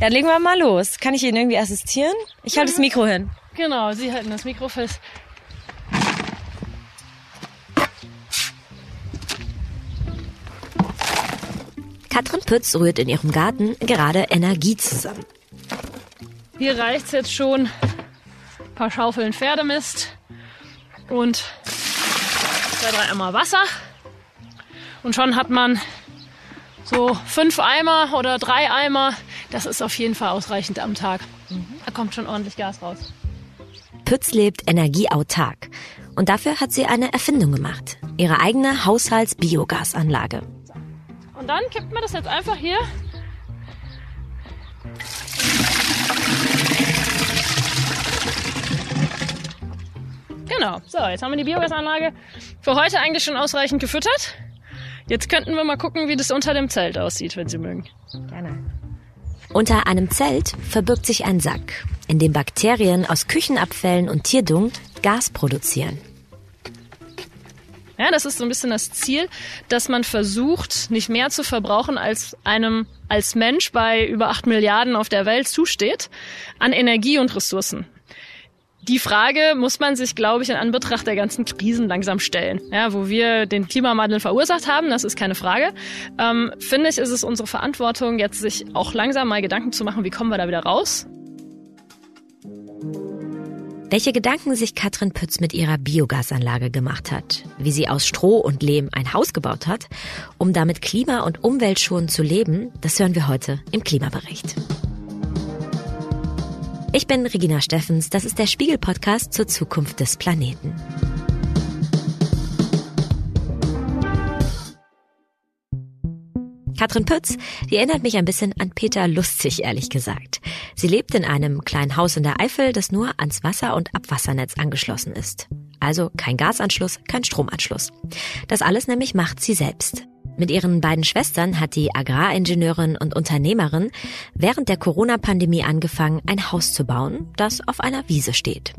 Ja, legen wir mal los. Kann ich Ihnen irgendwie assistieren? Ich halte das Mikro hin. Genau, Sie halten das Mikro fest. Katrin Pütz rührt in ihrem Garten gerade Energie zusammen. Hier reicht's jetzt schon. Ein paar Schaufeln Pferdemist und zwei, drei Eimer Wasser. Und schon hat man so fünf Eimer oder drei Eimer. Das ist auf jeden Fall ausreichend am Tag. Da kommt schon ordentlich Gas raus. Pütz lebt energieautark. Und dafür hat sie eine Erfindung gemacht. Ihre eigene Haushaltsbiogasanlage. Und dann kippt man das jetzt einfach hier. Genau. So, jetzt haben wir die Biogasanlage für heute eigentlich schon ausreichend gefüttert. Jetzt könnten wir mal gucken, wie das unter dem Zelt aussieht, wenn Sie mögen. Gerne. Unter einem Zelt verbirgt sich ein Sack, in dem Bakterien aus Küchenabfällen und Tierdung Gas produzieren. Ja, das ist so ein bisschen das Ziel, dass man versucht, nicht mehr zu verbrauchen, als einem als Mensch bei über acht Milliarden auf der Welt zusteht, an Energie und Ressourcen. Die Frage muss man sich, glaube ich, in Anbetracht der ganzen Krisen langsam stellen. Ja, wo wir den Klimawandel verursacht haben, das ist keine Frage. Ähm, finde ich, ist es unsere Verantwortung, jetzt sich auch langsam mal Gedanken zu machen, wie kommen wir da wieder raus? Welche Gedanken sich Katrin Pütz mit ihrer Biogasanlage gemacht hat, wie sie aus Stroh und Lehm ein Haus gebaut hat, um damit klima- und umweltschonend zu leben, das hören wir heute im Klimabericht. Ich bin Regina Steffens, das ist der Spiegel-Podcast zur Zukunft des Planeten. Katrin Pütz, die erinnert mich ein bisschen an Peter Lustig, ehrlich gesagt. Sie lebt in einem kleinen Haus in der Eifel, das nur ans Wasser- und Abwassernetz angeschlossen ist. Also kein Gasanschluss, kein Stromanschluss. Das alles nämlich macht sie selbst. Mit ihren beiden Schwestern hat die Agraringenieurin und Unternehmerin während der Corona-Pandemie angefangen, ein Haus zu bauen, das auf einer Wiese steht.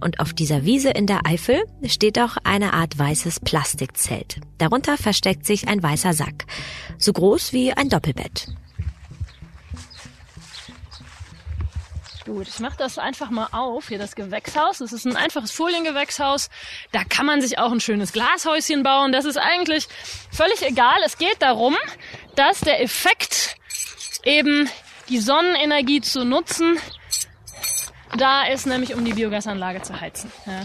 Und auf dieser Wiese in der Eifel steht auch eine Art weißes Plastikzelt. Darunter versteckt sich ein weißer Sack, so groß wie ein Doppelbett. Gut, ich mache das einfach mal auf, hier das Gewächshaus. Das ist ein einfaches Foliengewächshaus. Da kann man sich auch ein schönes Glashäuschen bauen. Das ist eigentlich völlig egal. Es geht darum, dass der Effekt eben die Sonnenenergie zu nutzen, da ist nämlich um die Biogasanlage zu heizen. Ja.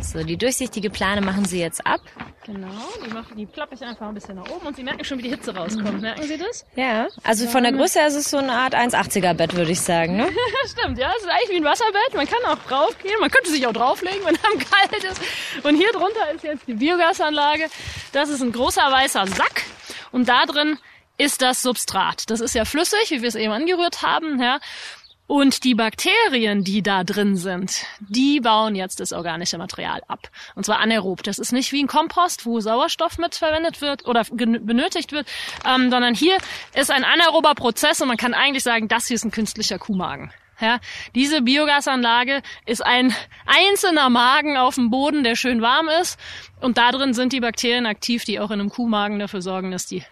So, die durchsichtige Plane machen Sie jetzt ab. Genau, die, mach, die klappe ich einfach ein bisschen nach oben und Sie merken schon, wie die Hitze rauskommt. Merken Sie das? Ja, also von der Größe her ist es so eine Art 1,80er Bett, würde ich sagen. Ne? Stimmt, ja, es ist eigentlich wie ein Wasserbett. Man kann auch draufgehen, man könnte sich auch drauflegen, wenn einem kalt ist. Und hier drunter ist jetzt die Biogasanlage. Das ist ein großer weißer Sack und da drin ist das Substrat. Das ist ja flüssig, wie wir es eben angerührt haben. Ja. Und die Bakterien, die da drin sind, die bauen jetzt das organische Material ab. Und zwar anaerob. Das ist nicht wie ein Kompost, wo Sauerstoff mit verwendet wird oder benötigt wird, ähm, sondern hier ist ein anaerober Prozess und man kann eigentlich sagen, das hier ist ein künstlicher Kuhmagen. Ja, diese Biogasanlage ist ein einzelner Magen auf dem Boden, der schön warm ist. Und da drin sind die Bakterien aktiv, die auch in einem Kuhmagen dafür sorgen, dass die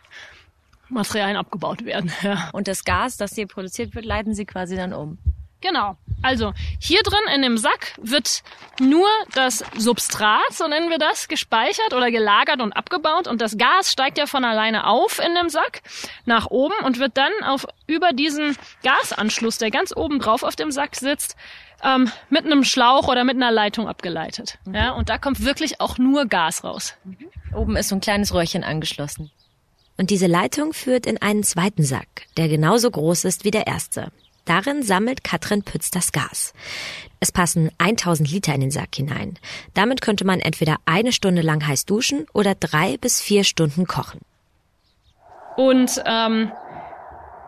Materialien abgebaut werden. Ja. Und das Gas, das hier produziert wird, leiten Sie quasi dann um. Genau. Also hier drin in dem Sack wird nur das Substrat, so nennen wir das, gespeichert oder gelagert und abgebaut und das Gas steigt ja von alleine auf in dem Sack nach oben und wird dann auf über diesen Gasanschluss, der ganz oben drauf auf dem Sack sitzt, ähm, mit einem Schlauch oder mit einer Leitung abgeleitet. Mhm. Ja, und da kommt wirklich auch nur Gas raus. Mhm. Oben ist so ein kleines Röhrchen angeschlossen. Und diese Leitung führt in einen zweiten Sack, der genauso groß ist wie der erste. Darin sammelt Katrin Pütz das Gas. Es passen 1000 Liter in den Sack hinein. Damit könnte man entweder eine Stunde lang heiß duschen oder drei bis vier Stunden kochen. Und ähm,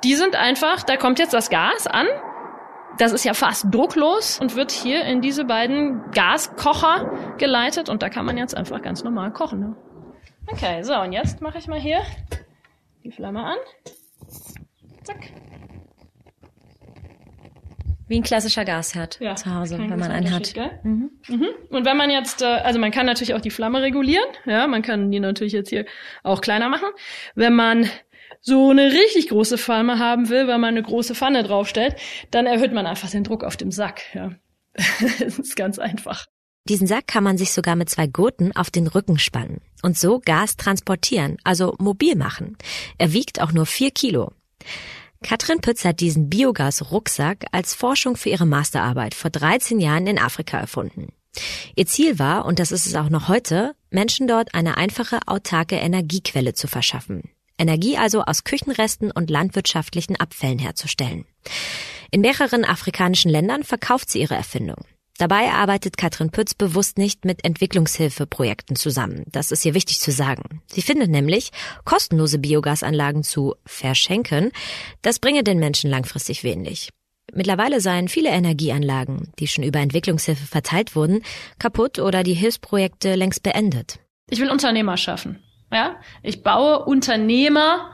die sind einfach, da kommt jetzt das Gas an. Das ist ja fast drucklos und wird hier in diese beiden Gaskocher geleitet und da kann man jetzt einfach ganz normal kochen. Ne? Okay, so und jetzt mache ich mal hier die Flamme an. Zack. Wie ein klassischer Gasherd ja, zu Hause, wenn man einen hat. Mhm. Mhm. Und wenn man jetzt, äh, also man kann natürlich auch die Flamme regulieren. Ja, man kann die natürlich jetzt hier auch kleiner machen. Wenn man so eine richtig große Pfanne haben will, weil man eine große Pfanne draufstellt, dann erhöht man einfach den Druck auf dem Sack. Ja. das ist ganz einfach. Diesen Sack kann man sich sogar mit zwei Gurten auf den Rücken spannen und so Gas transportieren, also mobil machen. Er wiegt auch nur vier Kilo. Katrin Pütz hat diesen Biogas-Rucksack als Forschung für ihre Masterarbeit vor 13 Jahren in Afrika erfunden. Ihr Ziel war, und das ist es auch noch heute, Menschen dort eine einfache, autarke Energiequelle zu verschaffen. Energie also aus Küchenresten und landwirtschaftlichen Abfällen herzustellen. In mehreren afrikanischen Ländern verkauft sie ihre Erfindung. Dabei arbeitet Katrin Pütz bewusst nicht mit Entwicklungshilfeprojekten zusammen. Das ist ihr wichtig zu sagen. Sie findet nämlich, kostenlose Biogasanlagen zu verschenken, das bringe den Menschen langfristig wenig. Mittlerweile seien viele Energieanlagen, die schon über Entwicklungshilfe verteilt wurden, kaputt oder die Hilfsprojekte längst beendet. Ich will Unternehmer schaffen. Ja, ich baue Unternehmer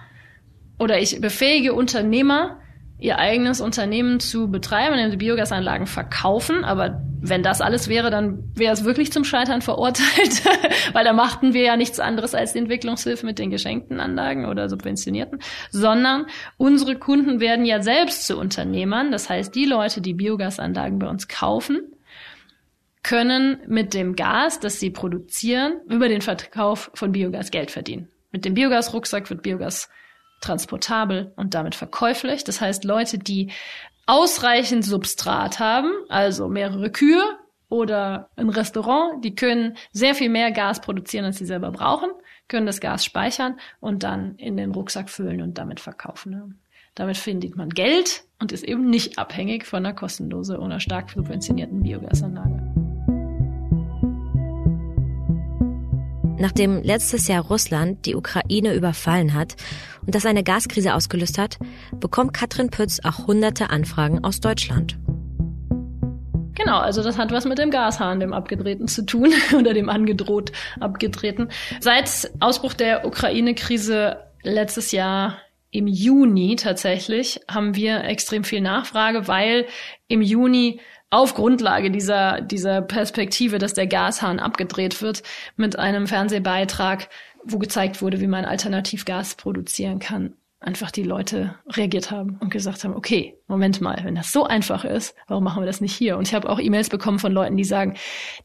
oder ich befähige Unternehmer, ihr eigenes Unternehmen zu betreiben, indem sie Biogasanlagen verkaufen. Aber wenn das alles wäre, dann wäre es wirklich zum Scheitern verurteilt, weil da machten wir ja nichts anderes als die Entwicklungshilfe mit den geschenkten Anlagen oder subventionierten, sondern unsere Kunden werden ja selbst zu Unternehmern. Das heißt, die Leute, die Biogasanlagen bei uns kaufen, können mit dem Gas, das sie produzieren, über den Verkauf von Biogas Geld verdienen. Mit dem Biogasrucksack wird Biogas transportabel und damit verkäuflich. Das heißt, Leute, die ausreichend Substrat haben, also mehrere Kühe oder ein Restaurant, die können sehr viel mehr Gas produzieren, als sie selber brauchen, können das Gas speichern und dann in den Rucksack füllen und damit verkaufen. Damit findet man Geld und ist eben nicht abhängig von einer kostenlosen oder stark subventionierten Biogasanlage. Nachdem letztes Jahr Russland die Ukraine überfallen hat und das eine Gaskrise ausgelöst hat, bekommt Katrin Pütz auch hunderte Anfragen aus Deutschland. Genau, also das hat was mit dem Gashahn, dem abgedrehten zu tun oder dem angedroht abgedrehten. Seit Ausbruch der Ukraine-Krise letztes Jahr im Juni tatsächlich haben wir extrem viel Nachfrage, weil im Juni auf Grundlage dieser, dieser Perspektive, dass der Gashahn abgedreht wird, mit einem Fernsehbeitrag, wo gezeigt wurde, wie man Alternativgas produzieren kann, einfach die Leute reagiert haben und gesagt haben, okay, Moment mal, wenn das so einfach ist, warum machen wir das nicht hier? Und ich habe auch E-Mails bekommen von Leuten, die sagen,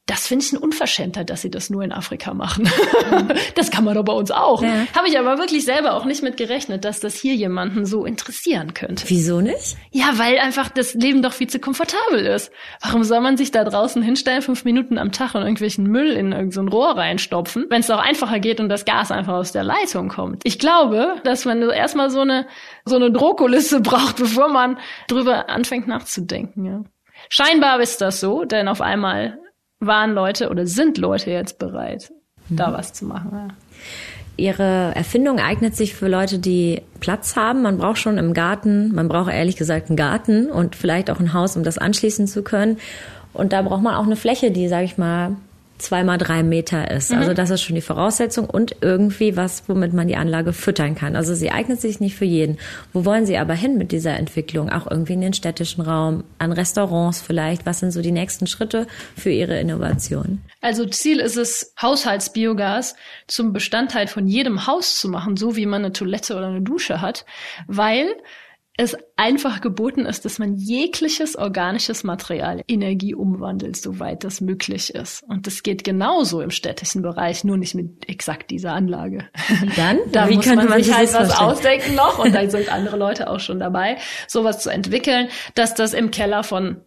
das finde ich ein Unverschämtheit, dass sie das nur in Afrika machen. das kann man doch bei uns auch. Ja. Habe ich aber wirklich selber auch nicht mit gerechnet, dass das hier jemanden so interessieren könnte. Wieso nicht? Ja, weil einfach das Leben doch viel zu komfortabel ist. Warum soll man sich da draußen hinstellen, fünf Minuten am Tag und irgendwelchen Müll in irgendein so Rohr reinstopfen, wenn es doch einfacher geht und das Gas einfach aus der Leitung kommt? Ich glaube, dass man erstmal so eine so eine Drohkulisse braucht, bevor man drüber anfängt nachzudenken. Ja. Scheinbar ist das so, denn auf einmal waren Leute oder sind Leute jetzt bereit, mhm. da was zu machen. Ja. Ihre Erfindung eignet sich für Leute, die Platz haben. Man braucht schon im Garten, man braucht ehrlich gesagt einen Garten und vielleicht auch ein Haus, um das anschließen zu können. Und da braucht man auch eine Fläche, die, sage ich mal, zwei mal drei Meter ist. Mhm. Also das ist schon die Voraussetzung und irgendwie was, womit man die Anlage füttern kann. Also sie eignet sich nicht für jeden. Wo wollen Sie aber hin mit dieser Entwicklung? Auch irgendwie in den städtischen Raum, an Restaurants vielleicht. Was sind so die nächsten Schritte für Ihre Innovation? Also Ziel ist es, Haushaltsbiogas zum Bestandteil von jedem Haus zu machen, so wie man eine Toilette oder eine Dusche hat, weil es einfach geboten ist, dass man jegliches organisches Material Energie umwandelt, soweit das möglich ist. Und das geht genauso im städtischen Bereich, nur nicht mit exakt dieser Anlage. Dann? da Wie muss man, man sich halt was vorstellen? ausdenken noch und da sind andere Leute auch schon dabei, sowas zu entwickeln, dass das im Keller von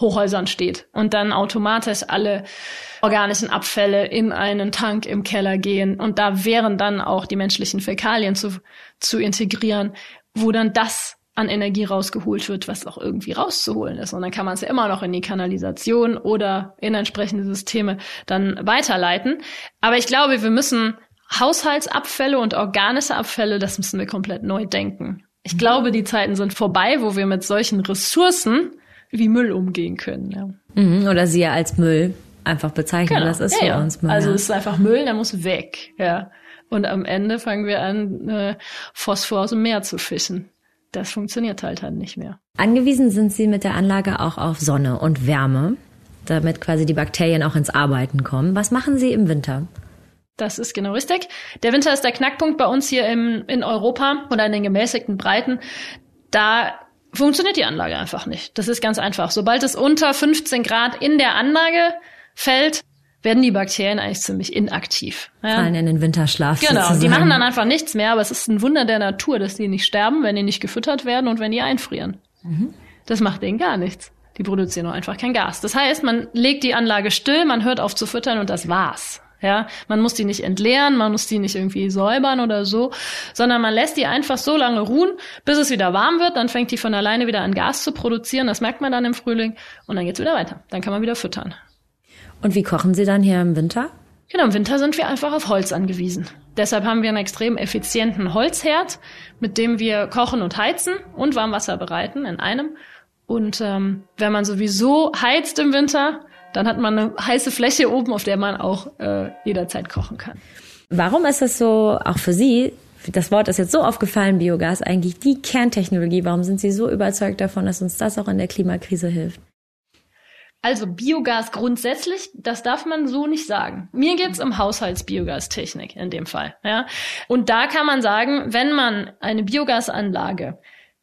Hochhäusern steht und dann automatisch alle organischen Abfälle in einen Tank im Keller gehen und da wären dann auch die menschlichen Fäkalien zu, zu integrieren, wo dann das an Energie rausgeholt wird, was auch irgendwie rauszuholen ist. Und dann kann man es ja immer noch in die Kanalisation oder in entsprechende Systeme dann weiterleiten. Aber ich glaube, wir müssen Haushaltsabfälle und organische Abfälle, das müssen wir komplett neu denken. Ich mhm. glaube, die Zeiten sind vorbei, wo wir mit solchen Ressourcen wie Müll umgehen können. Ja. Mhm, oder sie ja als Müll einfach bezeichnen. Genau. Das ist ja, für uns Müll. Also es ist einfach Müll, der muss weg. Ja. Und am Ende fangen wir an, äh, Phosphor aus dem Meer zu fischen das funktioniert halt dann nicht mehr. Angewiesen sind Sie mit der Anlage auch auf Sonne und Wärme, damit quasi die Bakterien auch ins Arbeiten kommen. Was machen Sie im Winter? Das ist genau richtig. Der Winter ist der Knackpunkt bei uns hier im, in Europa oder in den gemäßigten Breiten. Da funktioniert die Anlage einfach nicht. Das ist ganz einfach. Sobald es unter 15 Grad in der Anlage fällt, werden die Bakterien eigentlich ziemlich inaktiv. Ja. Fallen in den Winterschlaf. Genau, sozusagen. die machen dann einfach nichts mehr, aber es ist ein Wunder der Natur, dass die nicht sterben, wenn die nicht gefüttert werden und wenn die einfrieren. Mhm. Das macht denen gar nichts. Die produzieren nur einfach kein Gas. Das heißt, man legt die Anlage still, man hört auf zu füttern und das war's. Ja, man muss die nicht entleeren, man muss die nicht irgendwie säubern oder so, sondern man lässt die einfach so lange ruhen, bis es wieder warm wird, dann fängt die von alleine wieder an Gas zu produzieren, das merkt man dann im Frühling und dann geht's wieder weiter. Dann kann man wieder füttern. Und wie kochen Sie dann hier im Winter? Genau, im Winter sind wir einfach auf Holz angewiesen. Deshalb haben wir einen extrem effizienten Holzherd, mit dem wir kochen und heizen und Warmwasser bereiten in einem. Und ähm, wenn man sowieso heizt im Winter, dann hat man eine heiße Fläche oben, auf der man auch äh, jederzeit kochen kann. Warum ist es so, auch für Sie, das Wort ist jetzt so aufgefallen, Biogas, eigentlich die Kerntechnologie? Warum sind Sie so überzeugt davon, dass uns das auch in der Klimakrise hilft? Also Biogas grundsätzlich, das darf man so nicht sagen. Mir geht's um Haushaltsbiogastechnik in dem Fall. Ja? Und da kann man sagen, wenn man eine Biogasanlage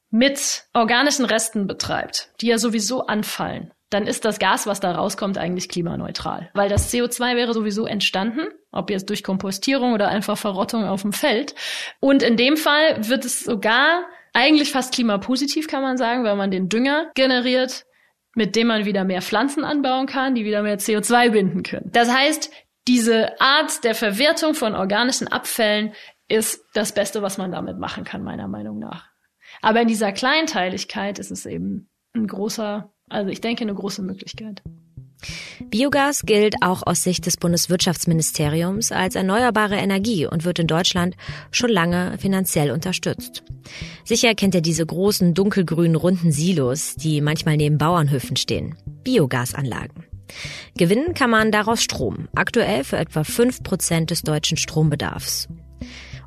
mit organischen Resten betreibt, die ja sowieso anfallen, dann ist das Gas, was da rauskommt, eigentlich klimaneutral. Weil das CO2 wäre sowieso entstanden, ob jetzt durch Kompostierung oder einfach Verrottung auf dem Feld. Und in dem Fall wird es sogar eigentlich fast klimapositiv, kann man sagen, weil man den Dünger generiert, mit dem man wieder mehr Pflanzen anbauen kann, die wieder mehr CO2 binden können. Das heißt, diese Art der Verwertung von organischen Abfällen ist das Beste, was man damit machen kann, meiner Meinung nach. Aber in dieser Kleinteiligkeit ist es eben ein großer also ich denke, eine große Möglichkeit. Biogas gilt auch aus Sicht des Bundeswirtschaftsministeriums als erneuerbare Energie und wird in Deutschland schon lange finanziell unterstützt. Sicher kennt ihr diese großen dunkelgrünen runden Silos, die manchmal neben Bauernhöfen stehen. Biogasanlagen. Gewinnen kann man daraus Strom, aktuell für etwa fünf Prozent des deutschen Strombedarfs.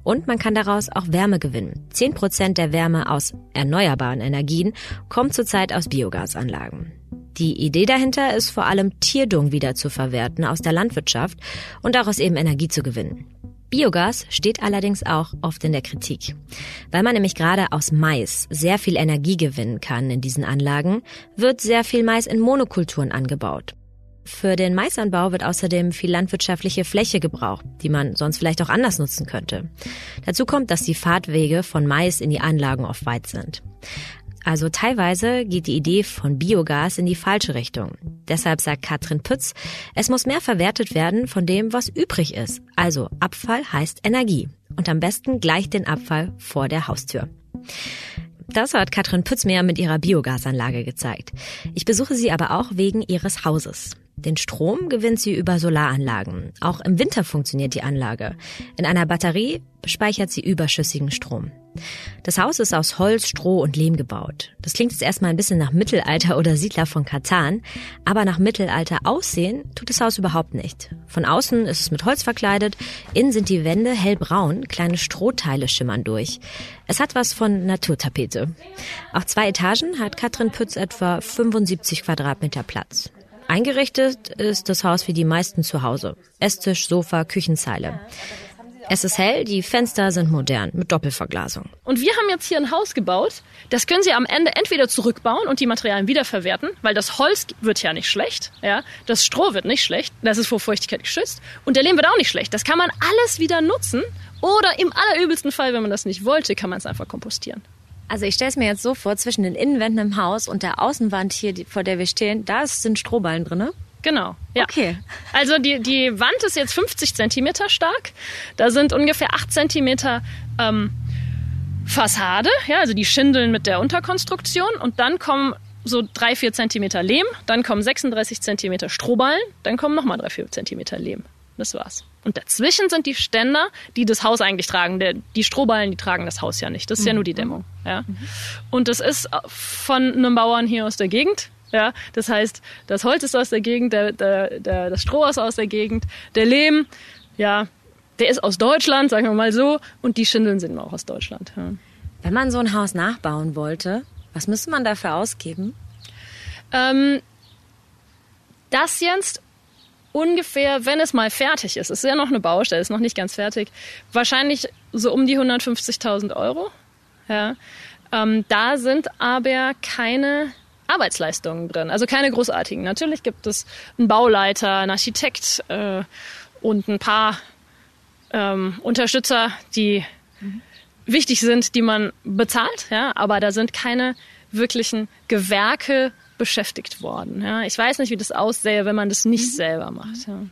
Und man kann daraus auch Wärme gewinnen. Zehn Prozent der Wärme aus erneuerbaren Energien kommt zurzeit aus Biogasanlagen. Die Idee dahinter ist vor allem Tierdung wieder zu verwerten aus der Landwirtschaft und daraus eben Energie zu gewinnen. Biogas steht allerdings auch oft in der Kritik. Weil man nämlich gerade aus Mais sehr viel Energie gewinnen kann in diesen Anlagen, wird sehr viel Mais in Monokulturen angebaut. Für den Maisanbau wird außerdem viel landwirtschaftliche Fläche gebraucht, die man sonst vielleicht auch anders nutzen könnte. Dazu kommt, dass die Fahrtwege von Mais in die Anlagen oft weit sind. Also teilweise geht die Idee von Biogas in die falsche Richtung. Deshalb sagt Katrin Pütz, es muss mehr verwertet werden von dem, was übrig ist. Also Abfall heißt Energie. Und am besten gleich den Abfall vor der Haustür. Das hat Katrin Pütz mir mit ihrer Biogasanlage gezeigt. Ich besuche sie aber auch wegen ihres Hauses. Den Strom gewinnt sie über Solaranlagen. Auch im Winter funktioniert die Anlage. In einer Batterie speichert sie überschüssigen Strom. Das Haus ist aus Holz, Stroh und Lehm gebaut. Das klingt jetzt erstmal ein bisschen nach Mittelalter oder Siedler von Katan, aber nach Mittelalter aussehen tut das Haus überhaupt nicht. Von außen ist es mit Holz verkleidet, innen sind die Wände hellbraun, kleine Strohteile schimmern durch. Es hat was von Naturtapete. Auf zwei Etagen hat Katrin Pütz etwa 75 Quadratmeter Platz. Eingerichtet ist das Haus wie die meisten zu Hause. Esstisch, Sofa, Küchenzeile. Es ist hell, die Fenster sind modern mit Doppelverglasung. Und wir haben jetzt hier ein Haus gebaut. Das können Sie am Ende entweder zurückbauen und die Materialien wiederverwerten, weil das Holz wird ja nicht schlecht, ja, das Stroh wird nicht schlecht, das ist vor Feuchtigkeit geschützt und der Lehm wird auch nicht schlecht. Das kann man alles wieder nutzen oder im allerübelsten Fall, wenn man das nicht wollte, kann man es einfach kompostieren. Also ich stelle es mir jetzt so vor, zwischen den Innenwänden im Haus und der Außenwand hier, vor der wir stehen, da sind Strohballen drin. Genau. Ja. Okay. Also die, die Wand ist jetzt 50 Zentimeter stark. Da sind ungefähr 8 Zentimeter ähm, Fassade, ja, also die Schindeln mit der Unterkonstruktion. Und dann kommen so 3, 4 Zentimeter Lehm, dann kommen 36 Zentimeter Strohballen, dann kommen nochmal 3, 4 Zentimeter Lehm. Das war's. Und dazwischen sind die Ständer, die das Haus eigentlich tragen. Der, die Strohballen, die tragen das Haus ja nicht. Das ist mhm. ja nur die Dämmung. Ja. Mhm. Und das ist von einem Bauern hier aus der Gegend. Ja, das heißt, das Holz ist aus der Gegend, der, der, der, das Stroh ist aus der Gegend, der Lehm, ja, der ist aus Deutschland, sagen wir mal so, und die Schindeln sind auch aus Deutschland. Ja. Wenn man so ein Haus nachbauen wollte, was müsste man dafür ausgeben? Ähm, das jetzt ungefähr, wenn es mal fertig ist, es ist ja noch eine Baustelle, ist noch nicht ganz fertig, wahrscheinlich so um die 150.000 Euro. Ja. Ähm, da sind aber keine Arbeitsleistungen drin, also keine großartigen. Natürlich gibt es einen Bauleiter, einen Architekt äh, und ein paar ähm, Unterstützer, die mhm. wichtig sind, die man bezahlt, ja, aber da sind keine wirklichen Gewerke beschäftigt worden. Ja. Ich weiß nicht, wie das aussähe, wenn man das nicht mhm. selber macht. Ja.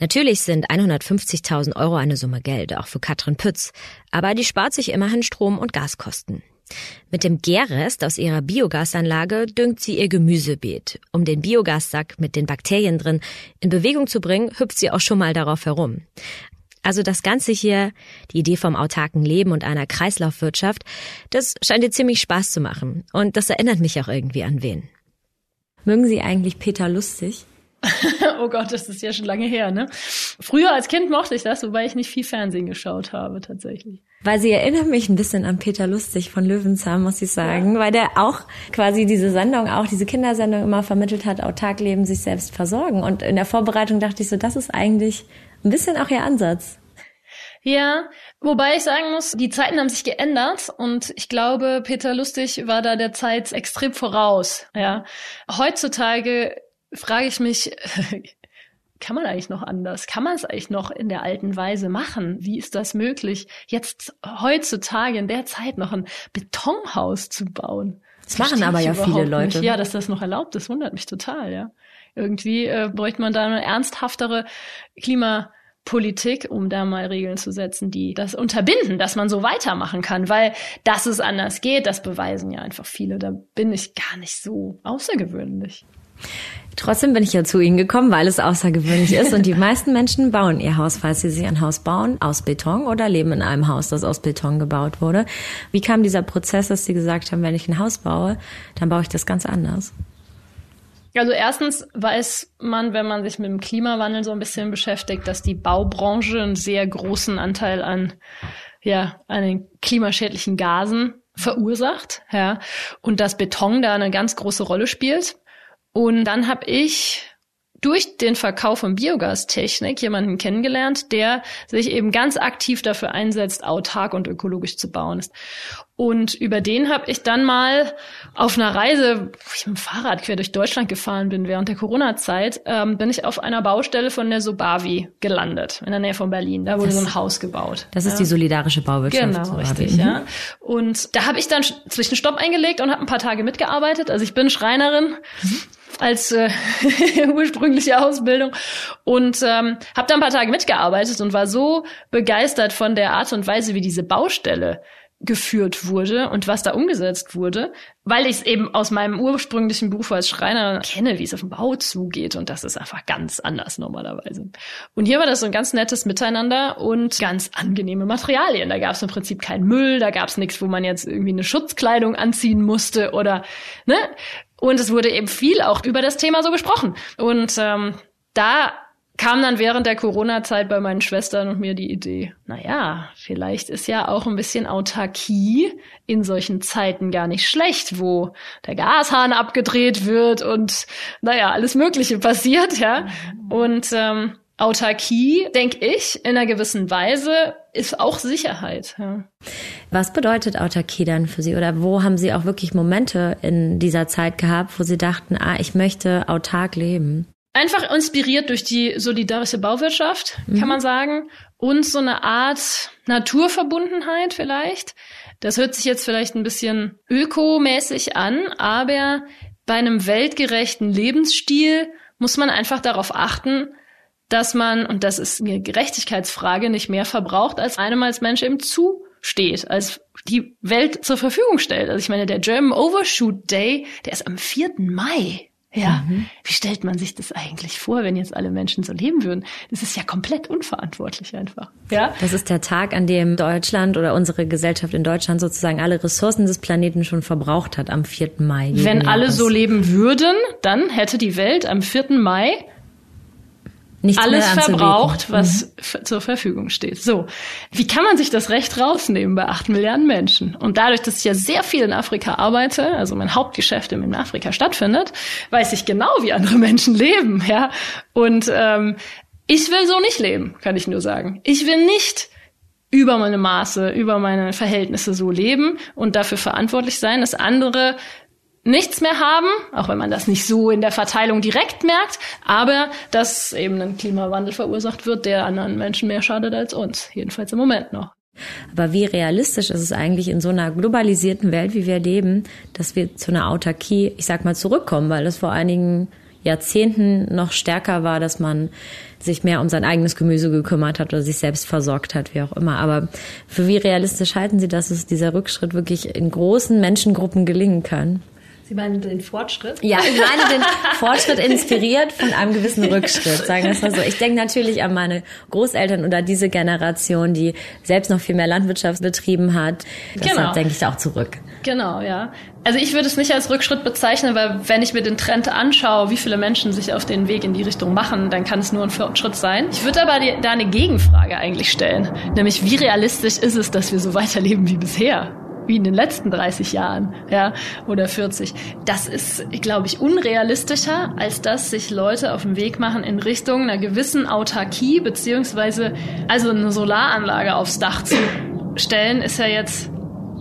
Natürlich sind 150.000 Euro eine Summe Geld, auch für Katrin Pütz. Aber die spart sich immerhin Strom- und Gaskosten. Mit dem Gärrest aus ihrer Biogasanlage düngt sie ihr Gemüsebeet. Um den Biogassack mit den Bakterien drin in Bewegung zu bringen, hüpft sie auch schon mal darauf herum. Also das Ganze hier, die Idee vom autarken Leben und einer Kreislaufwirtschaft, das scheint ihr ziemlich Spaß zu machen. Und das erinnert mich auch irgendwie an wen. Mögen Sie eigentlich Peter lustig? oh Gott, das ist ja schon lange her, ne? Früher als Kind mochte ich das, wobei ich nicht viel Fernsehen geschaut habe, tatsächlich. Weil sie erinnert mich ein bisschen an Peter Lustig von Löwenzahn, muss ich sagen, ja. weil der auch quasi diese Sendung, auch diese Kindersendung immer vermittelt hat, autark leben, sich selbst versorgen. Und in der Vorbereitung dachte ich so, das ist eigentlich ein bisschen auch ihr Ansatz. Ja, wobei ich sagen muss, die Zeiten haben sich geändert und ich glaube, Peter Lustig war da der Zeit extrem voraus. Ja, heutzutage frage ich mich, kann man eigentlich noch anders? Kann man es eigentlich noch in der alten Weise machen? Wie ist das möglich, jetzt heutzutage in der Zeit noch ein Betonhaus zu bauen? Das, das machen aber ja viele Leute. Nicht. Ja, dass das noch erlaubt ist, wundert mich total, ja. Irgendwie äh, bräuchte man da eine ernsthaftere Klimapolitik, um da mal Regeln zu setzen, die das unterbinden, dass man so weitermachen kann, weil dass es anders geht, das beweisen ja einfach viele. Da bin ich gar nicht so außergewöhnlich. Trotzdem bin ich ja zu Ihnen gekommen, weil es außergewöhnlich ist und die meisten Menschen bauen ihr Haus, falls sie sich ein Haus bauen, aus Beton oder leben in einem Haus, das aus Beton gebaut wurde. Wie kam dieser Prozess, dass Sie gesagt haben, wenn ich ein Haus baue, dann baue ich das ganz anders? Also erstens weiß man, wenn man sich mit dem Klimawandel so ein bisschen beschäftigt, dass die Baubranche einen sehr großen Anteil an, ja, an den klimaschädlichen Gasen verursacht, ja, und dass Beton da eine ganz große Rolle spielt. Und dann habe ich durch den Verkauf von Biogastechnik jemanden kennengelernt, der sich eben ganz aktiv dafür einsetzt, autark und ökologisch zu bauen. Und über den habe ich dann mal auf einer Reise, wo ich mit dem Fahrrad quer durch Deutschland gefahren bin während der Corona-Zeit, ähm, bin ich auf einer Baustelle von der Sobavi gelandet, in der Nähe von Berlin. Da wurde das, so ein Haus gebaut. Das ist ja. die solidarische Bauwirtschaft. Genau, Sobavi. richtig, mhm. ja. Und da habe ich dann Zwischenstopp eingelegt und habe ein paar Tage mitgearbeitet. Also ich bin Schreinerin. Mhm als äh, ursprüngliche Ausbildung und ähm, habe da ein paar Tage mitgearbeitet und war so begeistert von der Art und Weise, wie diese Baustelle geführt wurde und was da umgesetzt wurde, weil ich es eben aus meinem ursprünglichen Beruf als Schreiner kenne, wie es auf dem Bau zugeht und das ist einfach ganz anders normalerweise. Und hier war das so ein ganz nettes Miteinander und ganz angenehme Materialien. Da gab es im Prinzip keinen Müll, da gab es nichts, wo man jetzt irgendwie eine Schutzkleidung anziehen musste oder ne, und es wurde eben viel auch über das Thema so gesprochen. Und ähm, da kam dann während der Corona-Zeit bei meinen Schwestern und mir die Idee, naja, vielleicht ist ja auch ein bisschen Autarkie in solchen Zeiten gar nicht schlecht, wo der Gashahn abgedreht wird und naja, alles Mögliche passiert, ja. Und ähm, Autarkie, denke ich, in einer gewissen Weise ist auch Sicherheit. Ja. Was bedeutet Autarkie dann für Sie? Oder wo haben Sie auch wirklich Momente in dieser Zeit gehabt, wo Sie dachten, ah, ich möchte autark leben? Einfach inspiriert durch die solidarische Bauwirtschaft, mhm. kann man sagen. Und so eine Art Naturverbundenheit vielleicht. Das hört sich jetzt vielleicht ein bisschen ökomäßig an, aber bei einem weltgerechten Lebensstil muss man einfach darauf achten, dass man, und das ist eine Gerechtigkeitsfrage, nicht mehr verbraucht, als einem als Mensch eben zusteht, als die Welt zur Verfügung stellt. Also ich meine, der German Overshoot Day, der ist am 4. Mai. Ja, mhm. wie stellt man sich das eigentlich vor, wenn jetzt alle Menschen so leben würden? Das ist ja komplett unverantwortlich einfach. Ja, das ist der Tag, an dem Deutschland oder unsere Gesellschaft in Deutschland sozusagen alle Ressourcen des Planeten schon verbraucht hat am 4. Mai. Wenn alle so leben würden, dann hätte die Welt am 4. Mai Nichts alles verbraucht, was mhm. zur Verfügung steht. So, wie kann man sich das Recht rausnehmen bei acht Milliarden Menschen? Und dadurch, dass ich ja sehr viel in Afrika arbeite, also mein Hauptgeschäft in Afrika stattfindet, weiß ich genau, wie andere Menschen leben, ja. Und ähm, ich will so nicht leben, kann ich nur sagen. Ich will nicht über meine Maße, über meine Verhältnisse so leben und dafür verantwortlich sein, dass andere nichts mehr haben, auch wenn man das nicht so in der Verteilung direkt merkt, aber dass eben ein Klimawandel verursacht wird, der anderen Menschen mehr schadet als uns, jedenfalls im Moment noch. Aber wie realistisch ist es eigentlich in so einer globalisierten Welt, wie wir leben, dass wir zu einer Autarkie, ich sag mal, zurückkommen, weil es vor einigen Jahrzehnten noch stärker war, dass man sich mehr um sein eigenes Gemüse gekümmert hat oder sich selbst versorgt hat, wie auch immer. Aber für wie realistisch halten Sie, dass es dieser Rückschritt wirklich in großen Menschengruppen gelingen kann? Sie meinen den Fortschritt? Ja, ich meine den Fortschritt inspiriert von einem gewissen Rückschritt, sagen wir es mal so. Ich denke natürlich an meine Großeltern oder diese Generation, die selbst noch viel mehr Landwirtschaft betrieben hat. Deshalb genau. denke ich auch zurück. Genau, ja. Also ich würde es nicht als Rückschritt bezeichnen, weil wenn ich mir den Trend anschaue, wie viele Menschen sich auf den Weg in die Richtung machen, dann kann es nur ein Fortschritt sein. Ich würde aber da eine Gegenfrage eigentlich stellen, nämlich wie realistisch ist es, dass wir so weiterleben wie bisher? Wie in den letzten 30 Jahren, ja, oder 40. Das ist, glaube ich, unrealistischer, als dass sich Leute auf den Weg machen in Richtung einer gewissen Autarkie, beziehungsweise, also eine Solaranlage aufs Dach zu stellen, ist ja jetzt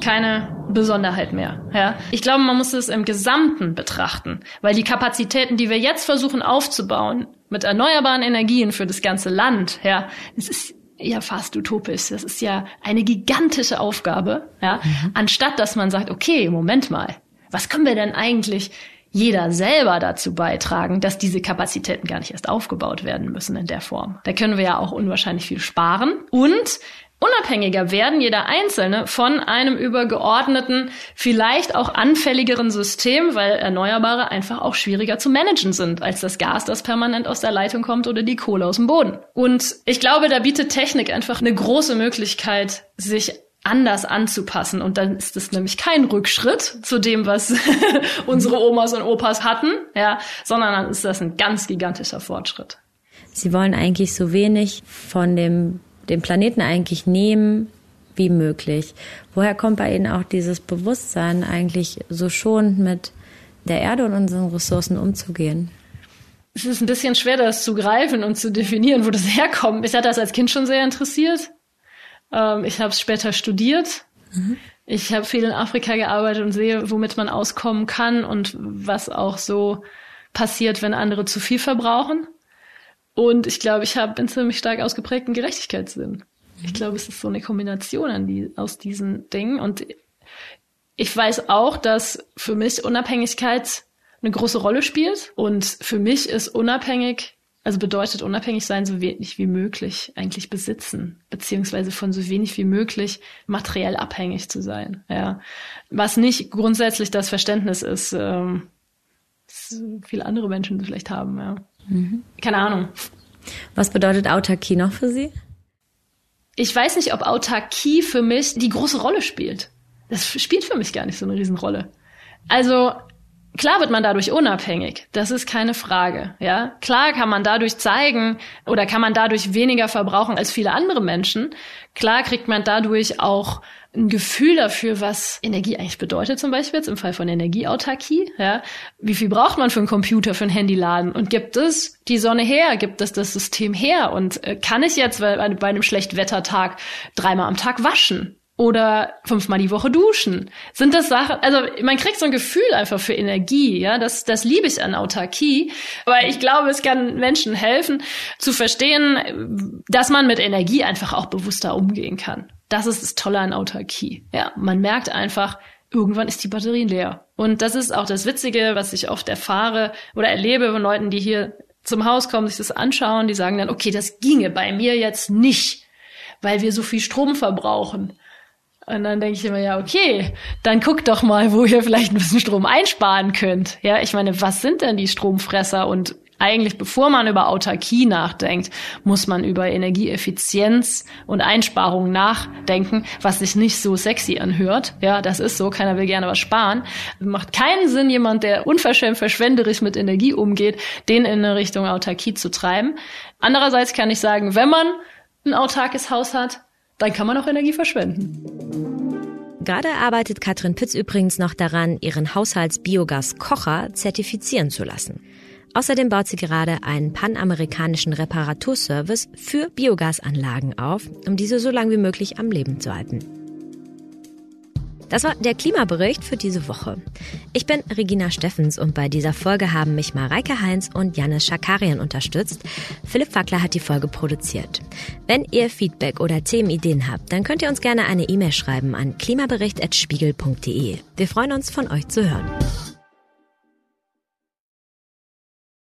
keine Besonderheit mehr. Ja? Ich glaube, man muss es im Gesamten betrachten, weil die Kapazitäten, die wir jetzt versuchen aufzubauen, mit erneuerbaren Energien für das ganze Land, ja, es ist ja fast utopisch. Das ist ja eine gigantische Aufgabe, ja. Mhm. Anstatt dass man sagt, okay, Moment mal, was können wir denn eigentlich jeder selber dazu beitragen, dass diese Kapazitäten gar nicht erst aufgebaut werden müssen in der Form. Da können wir ja auch unwahrscheinlich viel sparen und unabhängiger werden, jeder Einzelne, von einem übergeordneten, vielleicht auch anfälligeren System, weil Erneuerbare einfach auch schwieriger zu managen sind als das Gas, das permanent aus der Leitung kommt oder die Kohle aus dem Boden. Und ich glaube, da bietet Technik einfach eine große Möglichkeit, sich anders anzupassen. Und dann ist es nämlich kein Rückschritt zu dem, was unsere Omas und Opas hatten, ja, sondern dann ist das ein ganz gigantischer Fortschritt. Sie wollen eigentlich so wenig von dem den Planeten eigentlich nehmen wie möglich. Woher kommt bei Ihnen auch dieses Bewusstsein, eigentlich so schonend mit der Erde und unseren Ressourcen umzugehen? Es ist ein bisschen schwer, das zu greifen und zu definieren, wo das herkommt. Mich hat das als Kind schon sehr interessiert. Ähm, ich habe es später studiert. Mhm. Ich habe viel in Afrika gearbeitet und sehe, womit man auskommen kann und was auch so passiert, wenn andere zu viel verbrauchen. Und ich glaube, ich habe einen ziemlich stark ausgeprägten Gerechtigkeitssinn. Ich mhm. glaube, es ist so eine Kombination an die, aus diesen Dingen. Und ich weiß auch, dass für mich Unabhängigkeit eine große Rolle spielt. Und für mich ist unabhängig, also bedeutet unabhängig sein, so wenig wie möglich eigentlich besitzen, beziehungsweise von so wenig wie möglich materiell abhängig zu sein. Ja. Was nicht grundsätzlich das Verständnis ist, ähm, viele andere Menschen vielleicht haben. Ja. Mhm. Keine Ahnung. Was bedeutet Autarkie noch für Sie? Ich weiß nicht, ob Autarkie für mich die große Rolle spielt. Das spielt für mich gar nicht so eine Riesenrolle. Also Klar wird man dadurch unabhängig, das ist keine Frage. Ja, klar kann man dadurch zeigen oder kann man dadurch weniger verbrauchen als viele andere Menschen. Klar kriegt man dadurch auch ein Gefühl dafür, was Energie eigentlich bedeutet, zum Beispiel jetzt im Fall von Energieautarkie. Ja, wie viel braucht man für einen Computer, für ein Handyladen? Und gibt es die Sonne her? Gibt es das System her? Und äh, kann ich jetzt bei, bei einem Schlechtwettertag dreimal am Tag waschen? Oder fünfmal die Woche duschen. Sind das Sachen, also man kriegt so ein Gefühl einfach für Energie, ja, das, das liebe ich an Autarkie. Aber ich glaube, es kann Menschen helfen, zu verstehen, dass man mit Energie einfach auch bewusster umgehen kann. Das ist das Tolle an Autarkie. Ja, man merkt einfach, irgendwann ist die Batterie leer. Und das ist auch das Witzige, was ich oft erfahre oder erlebe von Leuten, die hier zum Haus kommen, sich das anschauen, die sagen dann, okay, das ginge bei mir jetzt nicht, weil wir so viel Strom verbrauchen. Und dann denke ich immer, ja, okay, dann guckt doch mal, wo ihr vielleicht ein bisschen Strom einsparen könnt. Ja, ich meine, was sind denn die Stromfresser und Eigentlich, bevor man über Autarkie nachdenkt, muss man über Energieeffizienz und Einsparungen nachdenken, was sich nicht so sexy anhört. Ja, das ist so. Keiner will gerne was sparen. Macht keinen Sinn, jemand, der unverschämt verschwenderisch mit Energie umgeht, den in eine Richtung Autarkie zu treiben. Andererseits kann ich sagen, wenn man ein autarkes Haus hat, dann kann man auch Energie verschwenden. Gerade arbeitet Katrin Pütz übrigens noch daran, ihren Haushaltsbiogas-Kocher zertifizieren zu lassen. Außerdem baut sie gerade einen panamerikanischen Reparaturservice für Biogasanlagen auf, um diese so lange wie möglich am Leben zu halten. Das war der Klimabericht für diese Woche. Ich bin Regina Steffens und bei dieser Folge haben mich Mareike Heinz und Janis Schakarian unterstützt. Philipp Fackler hat die Folge produziert. Wenn ihr Feedback oder Themenideen habt, dann könnt ihr uns gerne eine E-Mail schreiben an klimabericht.spiegel.de. Wir freuen uns, von euch zu hören.